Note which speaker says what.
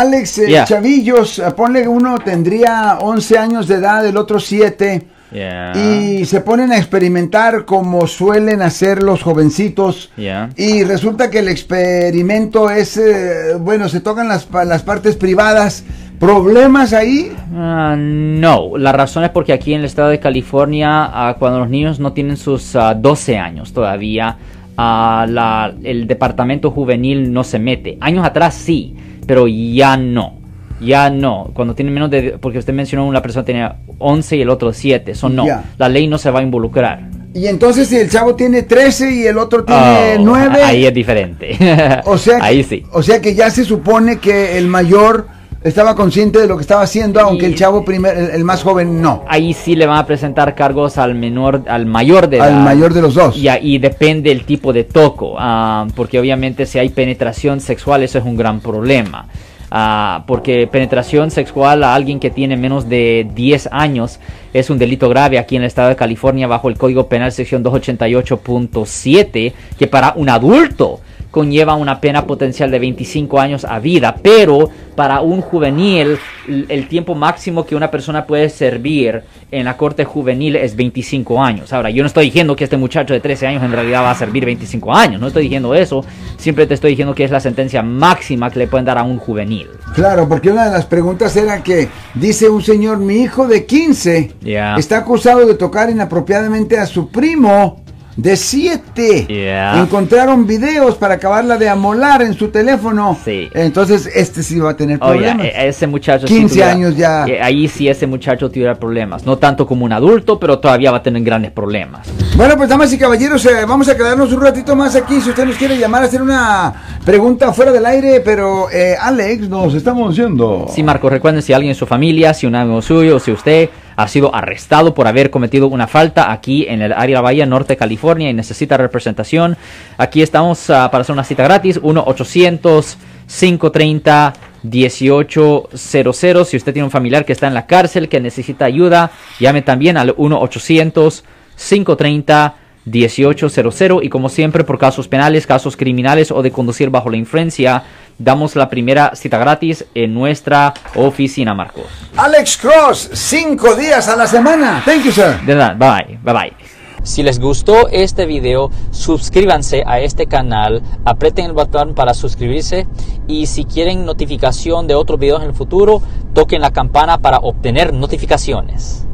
Speaker 1: Alex, eh,
Speaker 2: Yeah.
Speaker 1: chavillos, eh, ponle uno tendría 11 años de edad, el otro 7.
Speaker 2: Yeah.
Speaker 1: Y se ponen a experimentar como suelen hacer los jovencitos.
Speaker 2: Yeah.
Speaker 1: Y resulta que el experimento es, eh, bueno, se tocan las, las partes privadas. ¿Problemas ahí?
Speaker 2: Ah, no, la razón es porque aquí en el estado de California, ah, cuando los niños no tienen sus ah, 12 años todavía, la- el departamento juvenil no se mete. Años atrás sí, pero ya no. Ya no. Cuando tienen menos de... Porque usted mencionó una persona tenía 11 y el otro 7. Eso no. La ley no se va a involucrar.
Speaker 1: Y entonces si el chavo tiene 13 y el otro tiene
Speaker 2: Oh,
Speaker 1: 9.
Speaker 2: Ahí es diferente.
Speaker 1: O sea,
Speaker 2: ahí sí.
Speaker 1: o sea que ya se supone que el mayor estaba consciente de lo que estaba haciendo, aunque el chavo primer, el, el más joven no.
Speaker 2: Ahí sí le van a presentar cargos al menor, al mayor de
Speaker 1: Al
Speaker 2: edad.
Speaker 1: mayor de los dos.
Speaker 2: Y ahí depende el tipo de toco, ah, porque obviamente si hay penetración sexual eso es un gran problema. Ah, porque penetración sexual a alguien que tiene menos de 10 años es un delito grave aquí en el estado de California bajo el Código Penal sección 288.7 que para un adulto conlleva una pena potencial de 25 años a vida, pero para un juvenil el tiempo máximo que una persona puede servir en la corte juvenil es 25 años. Ahora, yo no estoy diciendo que este muchacho de 13 años en realidad va a servir 25 años, no estoy diciendo eso, siempre te estoy diciendo que es la sentencia máxima que le pueden dar a un juvenil.
Speaker 1: Claro, porque una de las preguntas era que dice un señor, mi hijo de 15
Speaker 2: Ya.
Speaker 1: está acusado de tocar inapropiadamente a su primo de 7.
Speaker 2: Ya.
Speaker 1: Encontraron videos para acabarla de amolar en su teléfono.
Speaker 2: Sí.
Speaker 1: Entonces este sí va a tener
Speaker 2: Oye,
Speaker 1: problemas.
Speaker 2: e- ese muchacho...
Speaker 1: 15
Speaker 2: tuviera-
Speaker 1: años ya.
Speaker 2: eh, Ahí sí ese muchacho tuviera problemas. No tanto como un adulto, pero todavía va a tener grandes problemas.
Speaker 1: Bueno, pues damas y caballeros, eh, vamos a quedarnos un ratito más aquí. Si usted nos quiere llamar a hacer una pregunta fuera del aire, pero eh, Alex, nos estamos yendo.
Speaker 2: Sí, Marco, recuerden si alguien en su familia, si un amigo suyo, si usted ha sido arrestado por haber cometido una falta aquí en el área de la Bahía Norte de California y necesita representación, aquí estamos ah, para hacer una cita gratis, 1-800-530-1800. Si usted tiene un familiar que está en la cárcel, que necesita ayuda, llame también al 1-800-530-1800. Y como siempre, por casos penales, casos criminales o de conducir bajo la influencia, damos la primera cita gratis en nuestra oficina, Marcos.
Speaker 1: Alex Cross, cinco días a la semana. Thank you, sir.
Speaker 2: De nada, bye, bye, bye. Si les gustó este video, suscríbanse a este canal, aprieten el botón para suscribirse y si quieren notificación de otros videos en el futuro, toquen la campana para obtener notificaciones.